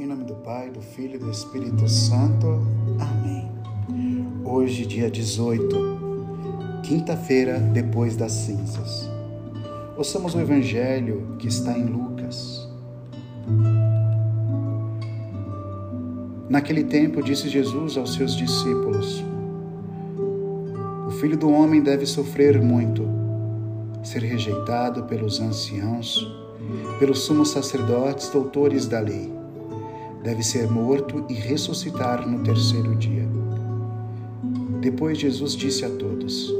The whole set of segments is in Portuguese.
Em nome do Pai, do Filho e do Espírito Santo. Amém. Hoje, dia 18, quinta-feira depois das cinzas. Ouçamos o Evangelho que está em Lucas. Naquele tempo, disse Jesus aos seus discípulos: O filho do homem deve sofrer muito, ser rejeitado pelos anciãos, pelos sumos sacerdotes, doutores da lei deve ser morto e ressuscitar no terceiro dia. Depois Jesus disse a todos: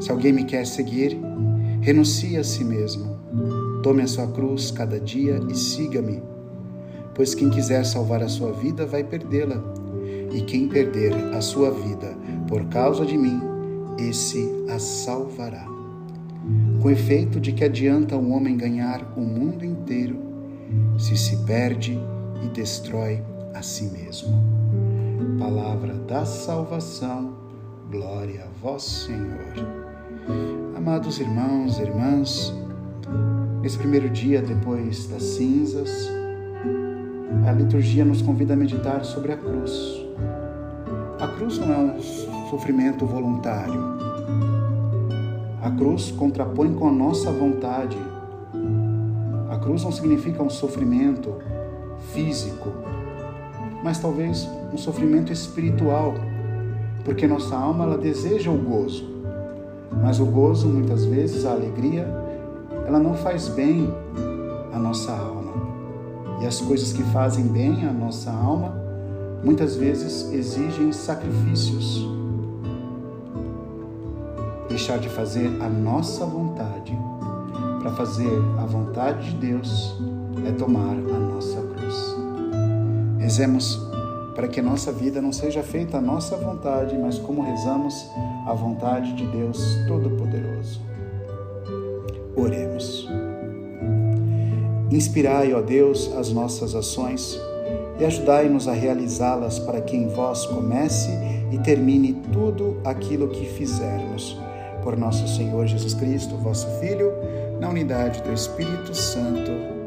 Se alguém me quer seguir, renuncie a si mesmo. Tome a sua cruz cada dia e siga-me. Pois quem quiser salvar a sua vida vai perdê-la, e quem perder a sua vida por causa de mim, esse a salvará. Com efeito de que adianta um homem ganhar o mundo inteiro se se perde e destrói a si mesmo. Palavra da salvação, glória a vós, Senhor. Amados irmãos e irmãs, nesse primeiro dia depois das cinzas, a liturgia nos convida a meditar sobre a cruz. A cruz não é um sofrimento voluntário. A cruz contrapõe com a nossa vontade. A cruz não significa um sofrimento físico, mas talvez um sofrimento espiritual, porque nossa alma ela deseja o gozo. Mas o gozo, muitas vezes, a alegria, ela não faz bem à nossa alma. E as coisas que fazem bem à nossa alma, muitas vezes exigem sacrifícios. Deixar de fazer a nossa vontade para fazer a vontade de Deus é tomar a nossa. Rezemos para que nossa vida não seja feita a nossa vontade, mas como rezamos a vontade de Deus Todo-Poderoso. Oremos. Inspirai, ó Deus, as nossas ações e ajudai-nos a realizá-las para que em vós comece e termine tudo aquilo que fizermos. Por nosso Senhor Jesus Cristo, vosso Filho, na unidade do Espírito Santo.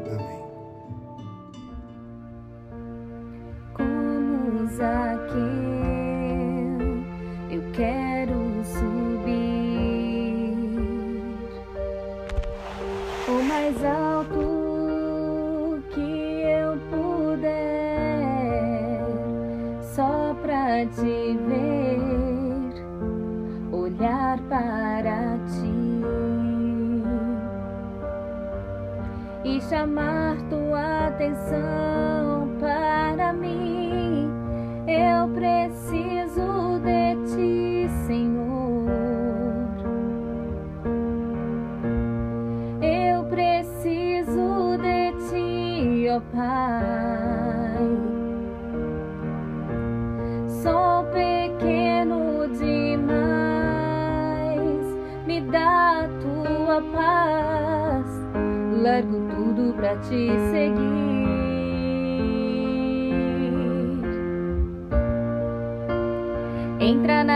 Preciso de ti, Senhor. Eu preciso de ti, ó Pai. paz, largo tudo para te seguir.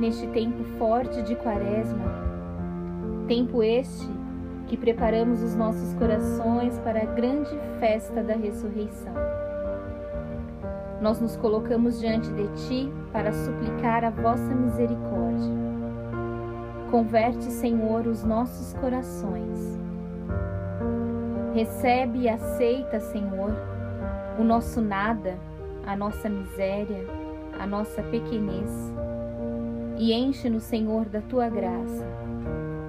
neste tempo forte de Quaresma, tempo este que preparamos os nossos corações para a grande festa da ressurreição nós nos colocamos diante de Ti para suplicar a vossa misericórdia. Converte, Senhor, os nossos corações. Recebe e aceita, Senhor, o nosso nada, a nossa miséria, a nossa pequenez. E enche-nos, Senhor, da tua graça.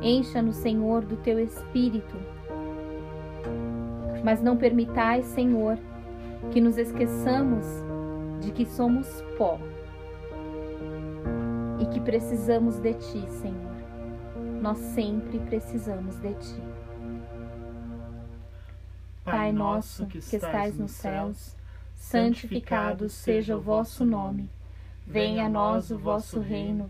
Encha-nos, Senhor, do teu espírito. Mas não permitais, Senhor, que nos esqueçamos de que somos pó e que precisamos de ti, Senhor. Nós sempre precisamos de ti. Pai nosso que estais nos céus, santificado seja o vosso nome. Venha a nós o vosso reino.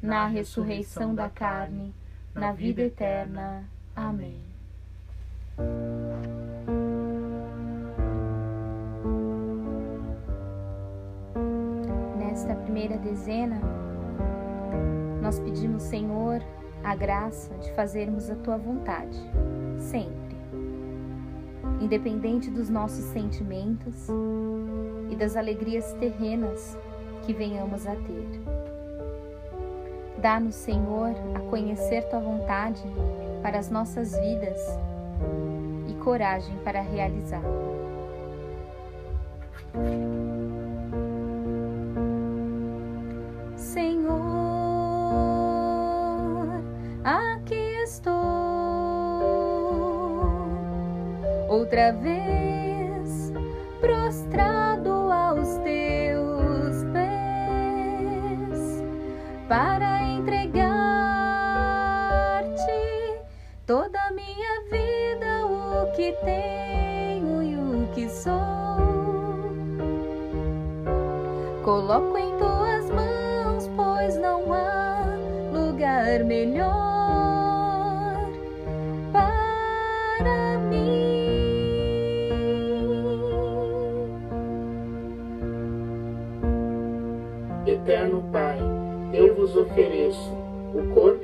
na ressurreição da carne, na vida eterna. Amém. Nesta primeira dezena, nós pedimos, Senhor, a graça de fazermos a tua vontade, sempre, independente dos nossos sentimentos e das alegrias terrenas que venhamos a ter. Dá-nos, Senhor, a conhecer tua vontade para as nossas vidas e coragem para realizá-la. outra vez prostrado aos teus pés para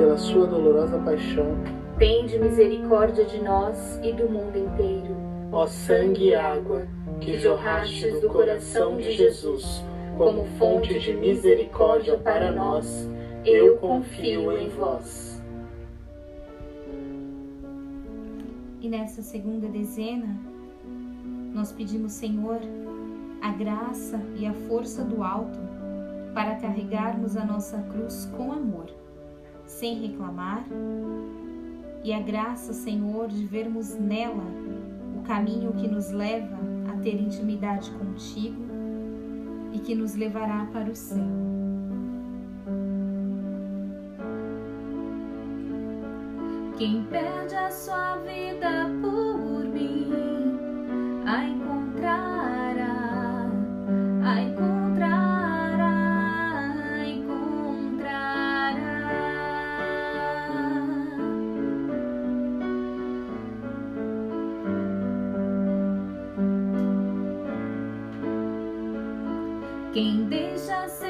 Pela sua dolorosa paixão. Tende misericórdia de nós e do mundo inteiro. Ó sangue e água, que jorrastes do coração de Jesus, como fonte de misericórdia para nós, eu confio em vós. E nessa segunda dezena, nós pedimos, Senhor, a graça e a força do alto para carregarmos a nossa cruz com amor, sem reclamar, e a graça, Senhor, de vermos nela o caminho que nos leva a ter intimidade contigo e que nos levará para o céu. Quem perde a sua vida por mim, a encontrará, a encontrará, Quem deixa seu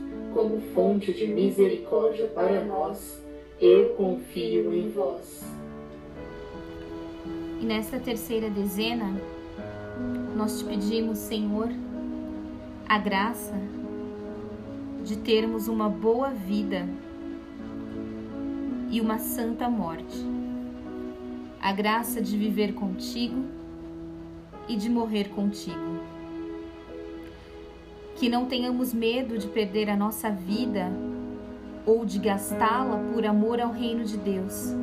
como fonte de misericórdia para nós, eu confio em vós. E nesta terceira dezena, nós te pedimos, Senhor, a graça de termos uma boa vida e uma santa morte. A graça de viver contigo e de morrer contigo. Que não tenhamos medo de perder a nossa vida ou de gastá-la por amor ao reino de Deus.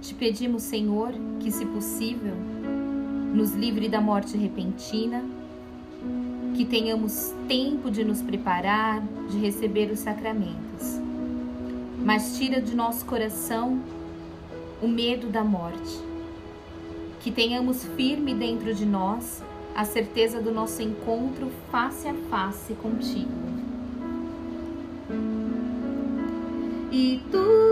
Te pedimos, Senhor, que, se possível, nos livre da morte repentina, que tenhamos tempo de nos preparar, de receber os sacramentos. Mas tira de nosso coração o medo da morte. Que tenhamos firme dentro de nós a certeza do nosso encontro face a face contigo. E tu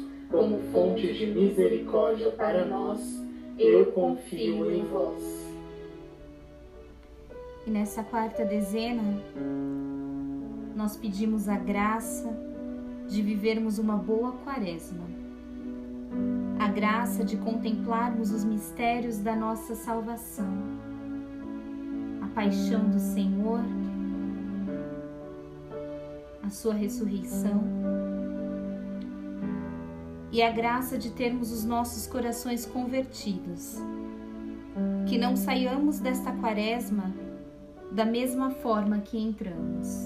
como fonte de misericórdia para nós, eu confio em vós. E nessa quarta dezena, nós pedimos a graça de vivermos uma boa quaresma, a graça de contemplarmos os mistérios da nossa salvação, a paixão do Senhor, a sua ressurreição e a graça de termos os nossos corações convertidos, que não saiamos desta quaresma da mesma forma que entramos.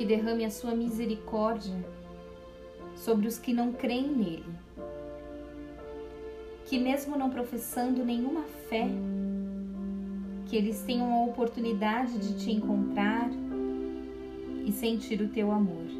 que derrame a sua misericórdia sobre os que não creem nele. Que, mesmo não professando nenhuma fé, que eles tenham a oportunidade de te encontrar e sentir o teu amor.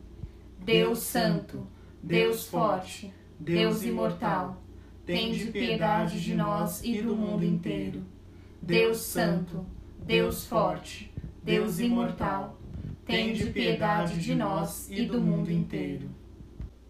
Deus Santo, Deus Forte, Deus Imortal, tende piedade de nós e do mundo inteiro. Deus Santo, Deus Forte, Deus Imortal, tende piedade de nós e do mundo inteiro.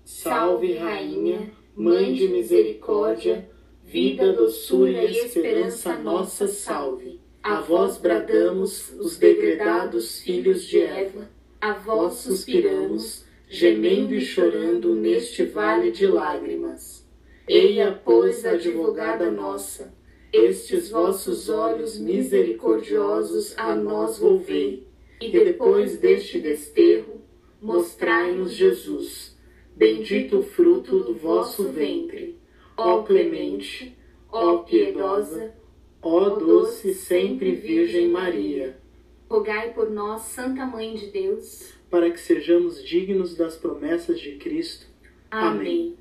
Salve, Rainha, Mãe de Misericórdia, vida, doçura e esperança nossa, salve. A vós bradamos, os degredados filhos de Eva, a vós suspiramos, gemendo e chorando neste vale de lágrimas. Eia, pois, advogada nossa, estes vossos olhos misericordiosos a nós volvei, e depois deste desterro, mostrai-nos Jesus, bendito o fruto do vosso ventre. Ó clemente, ó piedosa, ó doce sempre Virgem Maria, Rogai por nós, Santa Mãe de Deus. Para que sejamos dignos das promessas de Cristo. Amém.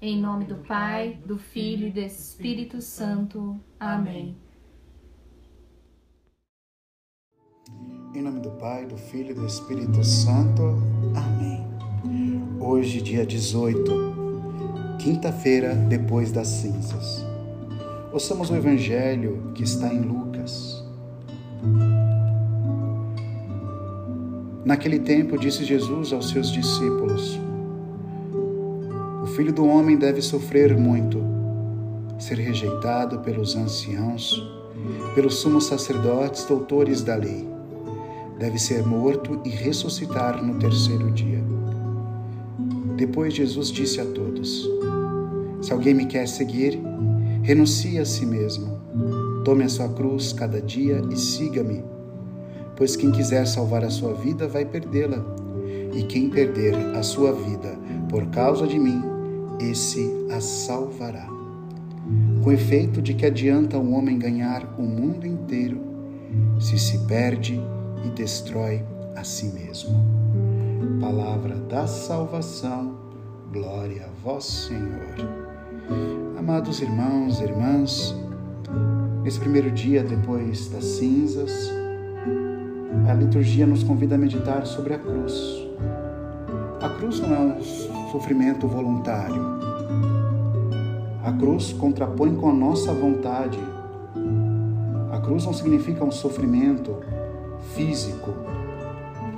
Em nome do Pai, do Filho e do Espírito Santo. Amém. Em nome do Pai, do Filho e do Espírito Santo. Amém. Hoje, dia 18, quinta-feira depois das cinzas. Ouçamos o Evangelho que está em Lucas. Naquele tempo, disse Jesus aos seus discípulos: O filho do homem deve sofrer muito, ser rejeitado pelos anciãos, pelos sumos sacerdotes, doutores da lei deve ser morto e ressuscitar no terceiro dia. Depois Jesus disse a todos: Se alguém me quer seguir, renuncie a si mesmo, tome a sua cruz cada dia e siga-me. Pois quem quiser salvar a sua vida vai perdê-la, e quem perder a sua vida por causa de mim, esse a salvará. Com efeito de que adianta um homem ganhar o mundo inteiro se se perde e destrói a si mesmo. Palavra da salvação, glória a vós, Senhor. Amados irmãos e irmãs, nesse primeiro dia depois das cinzas, a liturgia nos convida a meditar sobre a cruz. A cruz não é um sofrimento voluntário, A cruz contrapõe com a nossa vontade. A cruz não significa um sofrimento físico,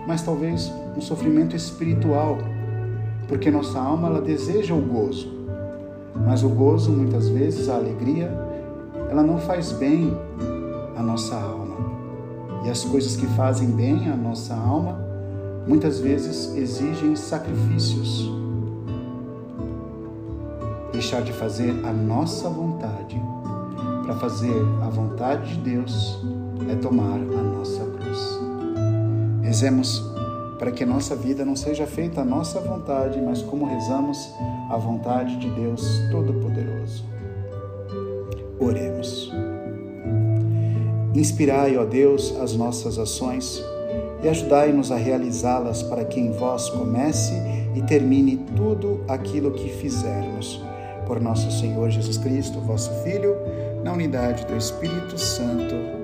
mas talvez um sofrimento espiritual, porque nossa alma ela deseja o gozo. Mas o gozo, muitas vezes, a alegria, ela não faz bem à nossa alma. E as coisas que fazem bem à nossa alma, muitas vezes exigem sacrifícios. Deixar de fazer a nossa vontade para fazer a vontade de Deus é tomar a nossa cruz. Rezemos para que a nossa vida não seja feita a nossa vontade, mas como rezamos a vontade de Deus Todo-Poderoso. Oremos. Inspirai, ó Deus, as nossas ações e ajudai-nos a realizá-las para que em vós comece e termine tudo aquilo que fizermos. Por nosso Senhor Jesus Cristo, vosso Filho, na unidade do Espírito Santo.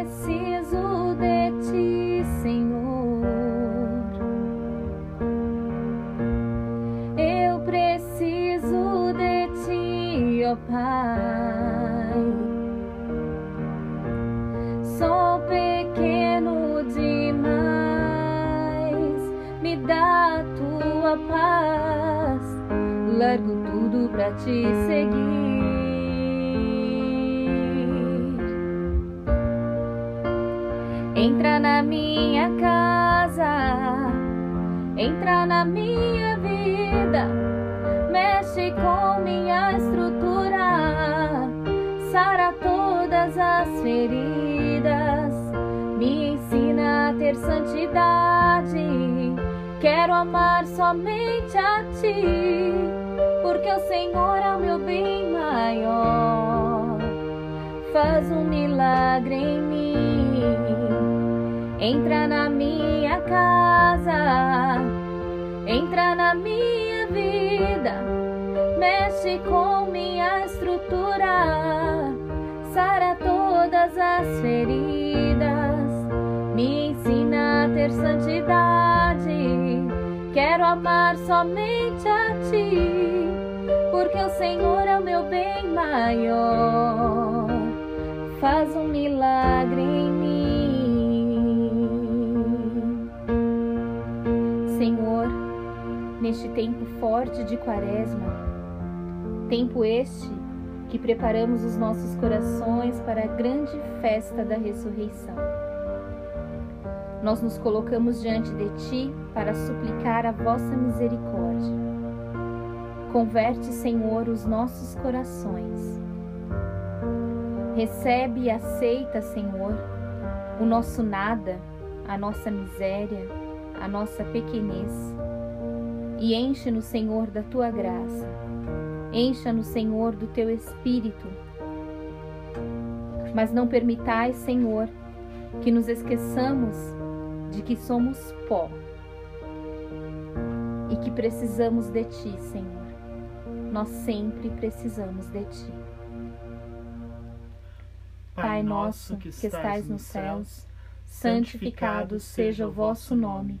Preciso de ti, Senhor. Eu preciso de ti, ó Pai. Sou pequeno demais, me dá tua paz. Largo tudo pra te seguir. Minha casa, entra na minha vida, mexe com minha estrutura, sara todas as feridas, me ensina a ter santidade. Quero amar somente a ti porque o Senhor é o meu bem maior. Faz um milagre em entra na minha casa, entra na minha vida, mexe com minha estrutura, sara todas as feridas, me ensina a ter santidade. Quero amar somente a ti porque o Senhor é o meu bem maior. Faz um milagre em Senhor. Neste tempo forte de Quaresma, tempo este que preparamos os nossos corações para a grande festa da ressurreição. Nós nos colocamos diante de Ti para suplicar a vossa misericórdia. Converte, Senhor, os nossos corações. Recebe e aceita, Senhor, o nosso nada, a nossa miséria, a nossa pequenez. E enche-nos, Senhor, da tua graça. Encha-nos, Senhor, do teu espírito. Mas não permitais, Senhor, que nos esqueçamos de que somos pó e que precisamos de ti, Senhor nós sempre precisamos de Ti. Pai nosso que estais nos céus, santificado seja o vosso nome.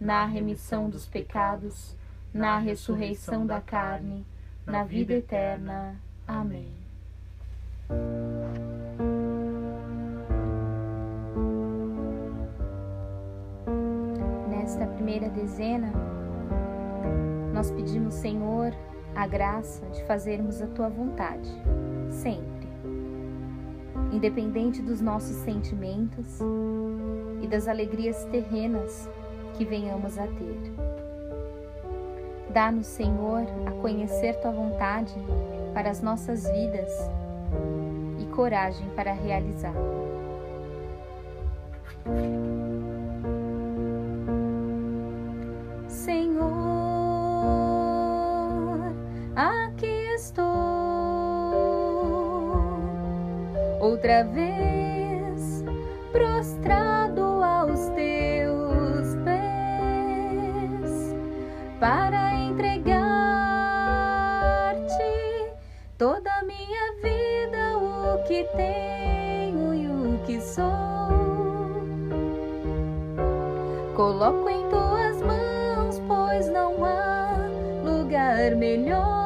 na remissão dos pecados, na ressurreição da carne, na vida eterna. Amém. nesta primeira dezena, nós pedimos, Senhor, a graça de fazermos a tua vontade, sempre, independente dos nossos sentimentos e das alegrias terrenas que venhamos a ter. Dá-nos, Senhor, a conhecer tua vontade para as nossas vidas e coragem para realizá-la. outra vez prostrado para entregar-te toda a minha vida, o que tenho e o que sou. Coloco em tuas mãos, pois não há lugar melhor.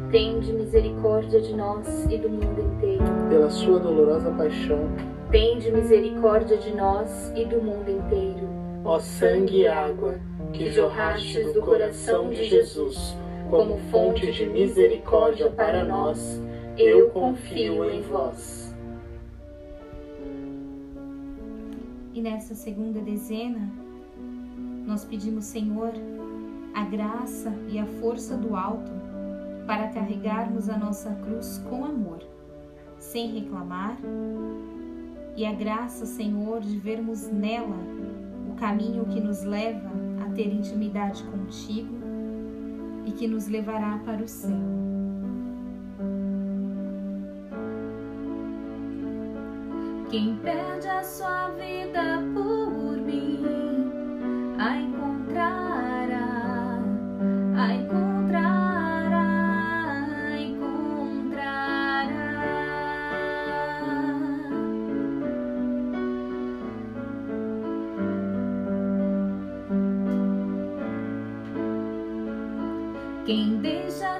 Tende misericórdia de nós e do mundo inteiro. Pela sua dolorosa paixão. Tende misericórdia de nós e do mundo inteiro. Ó sangue e água, que jorrastes do coração de Jesus, como fonte de misericórdia para nós, eu confio em vós. E nessa segunda dezena, nós pedimos, Senhor, a graça e a força do alto para carregarmos a nossa cruz com amor, sem reclamar, e a graça, Senhor, de vermos nela o caminho que nos leva a ter intimidade contigo e que nos levará para o céu. Quem perde a sua vida por mim a encontrará, Quem deixa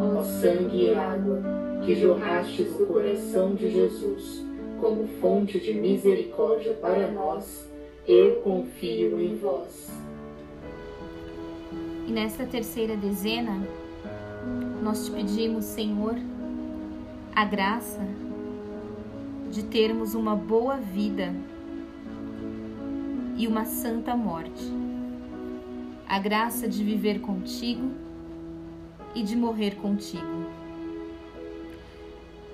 Ó sangue e água, que jorrastes do coração de Jesus como fonte de misericórdia para nós, eu confio em vós. E nesta terceira dezena, nós te pedimos, Senhor, a graça de termos uma boa vida e uma santa morte. A graça de viver contigo e de morrer contigo.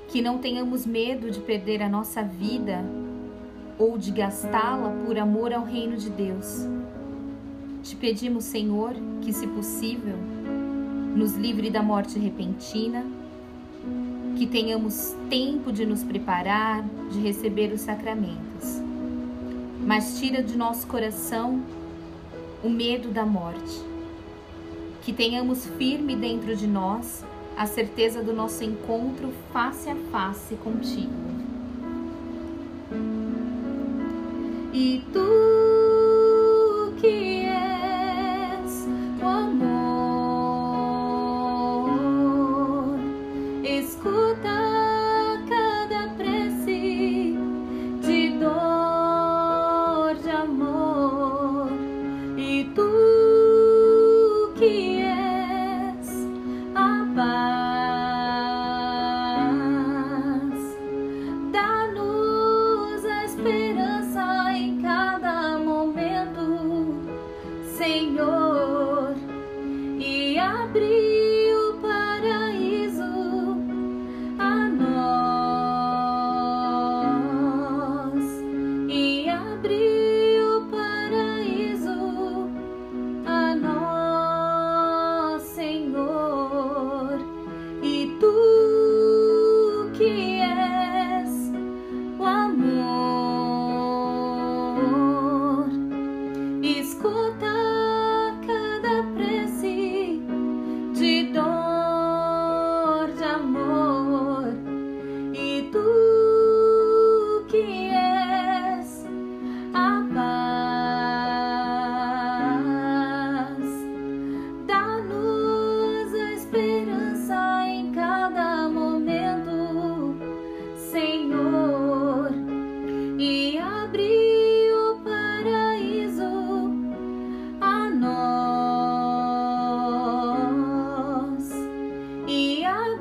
Que não tenhamos medo de perder a nossa vida ou de gastá-la por amor ao reino de Deus. Te pedimos, Senhor, que, se possível, nos livre da morte repentina, que tenhamos tempo de nos preparar, de receber os sacramentos. Mas tira de nosso coração o medo da morte. Que tenhamos firme dentro de nós a certeza do nosso encontro face a face contigo. E tu que és o amor,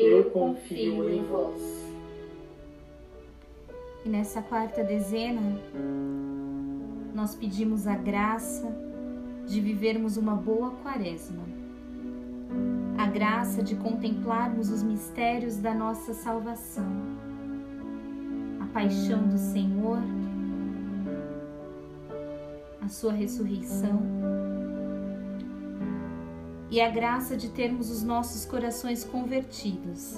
eu confio em vós. E nessa quarta dezena, nós pedimos a graça de vivermos uma boa quaresma, a graça de contemplarmos os mistérios da nossa salvação, a paixão do Senhor, a sua ressurreição e a graça de termos os nossos corações convertidos.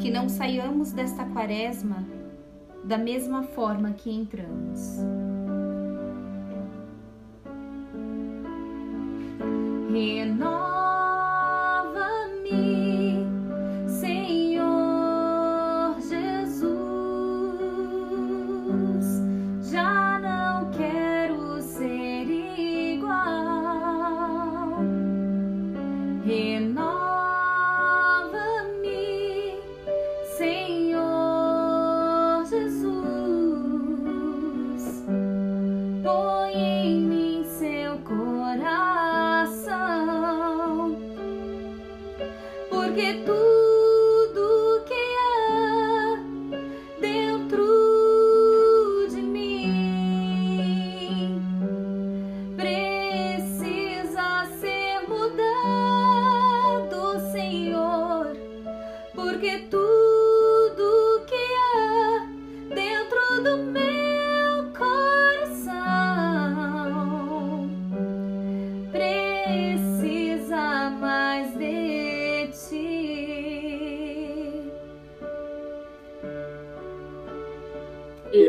Que não saiamos desta quaresma da mesma forma que entramos.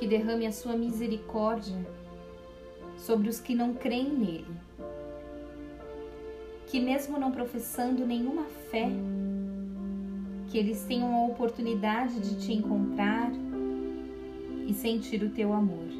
que derrame a sua misericórdia sobre os que não creem nele. Que, mesmo não professando nenhuma fé, que eles tenham a oportunidade de te encontrar e sentir o teu amor.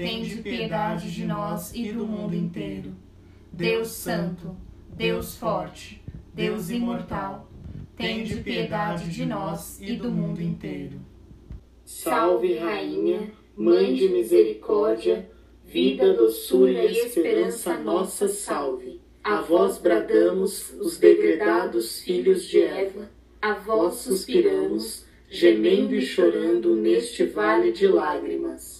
tende piedade de nós e do mundo inteiro. Deus Santo, Deus Forte, Deus Imortal, tende piedade de nós e do mundo inteiro. Salve, Rainha, Mãe de Misericórdia, vida, doçura e esperança nossa salve. A vós bradamos, os degredados filhos de Eva, a vós suspiramos, gemendo e chorando neste vale de lágrimas.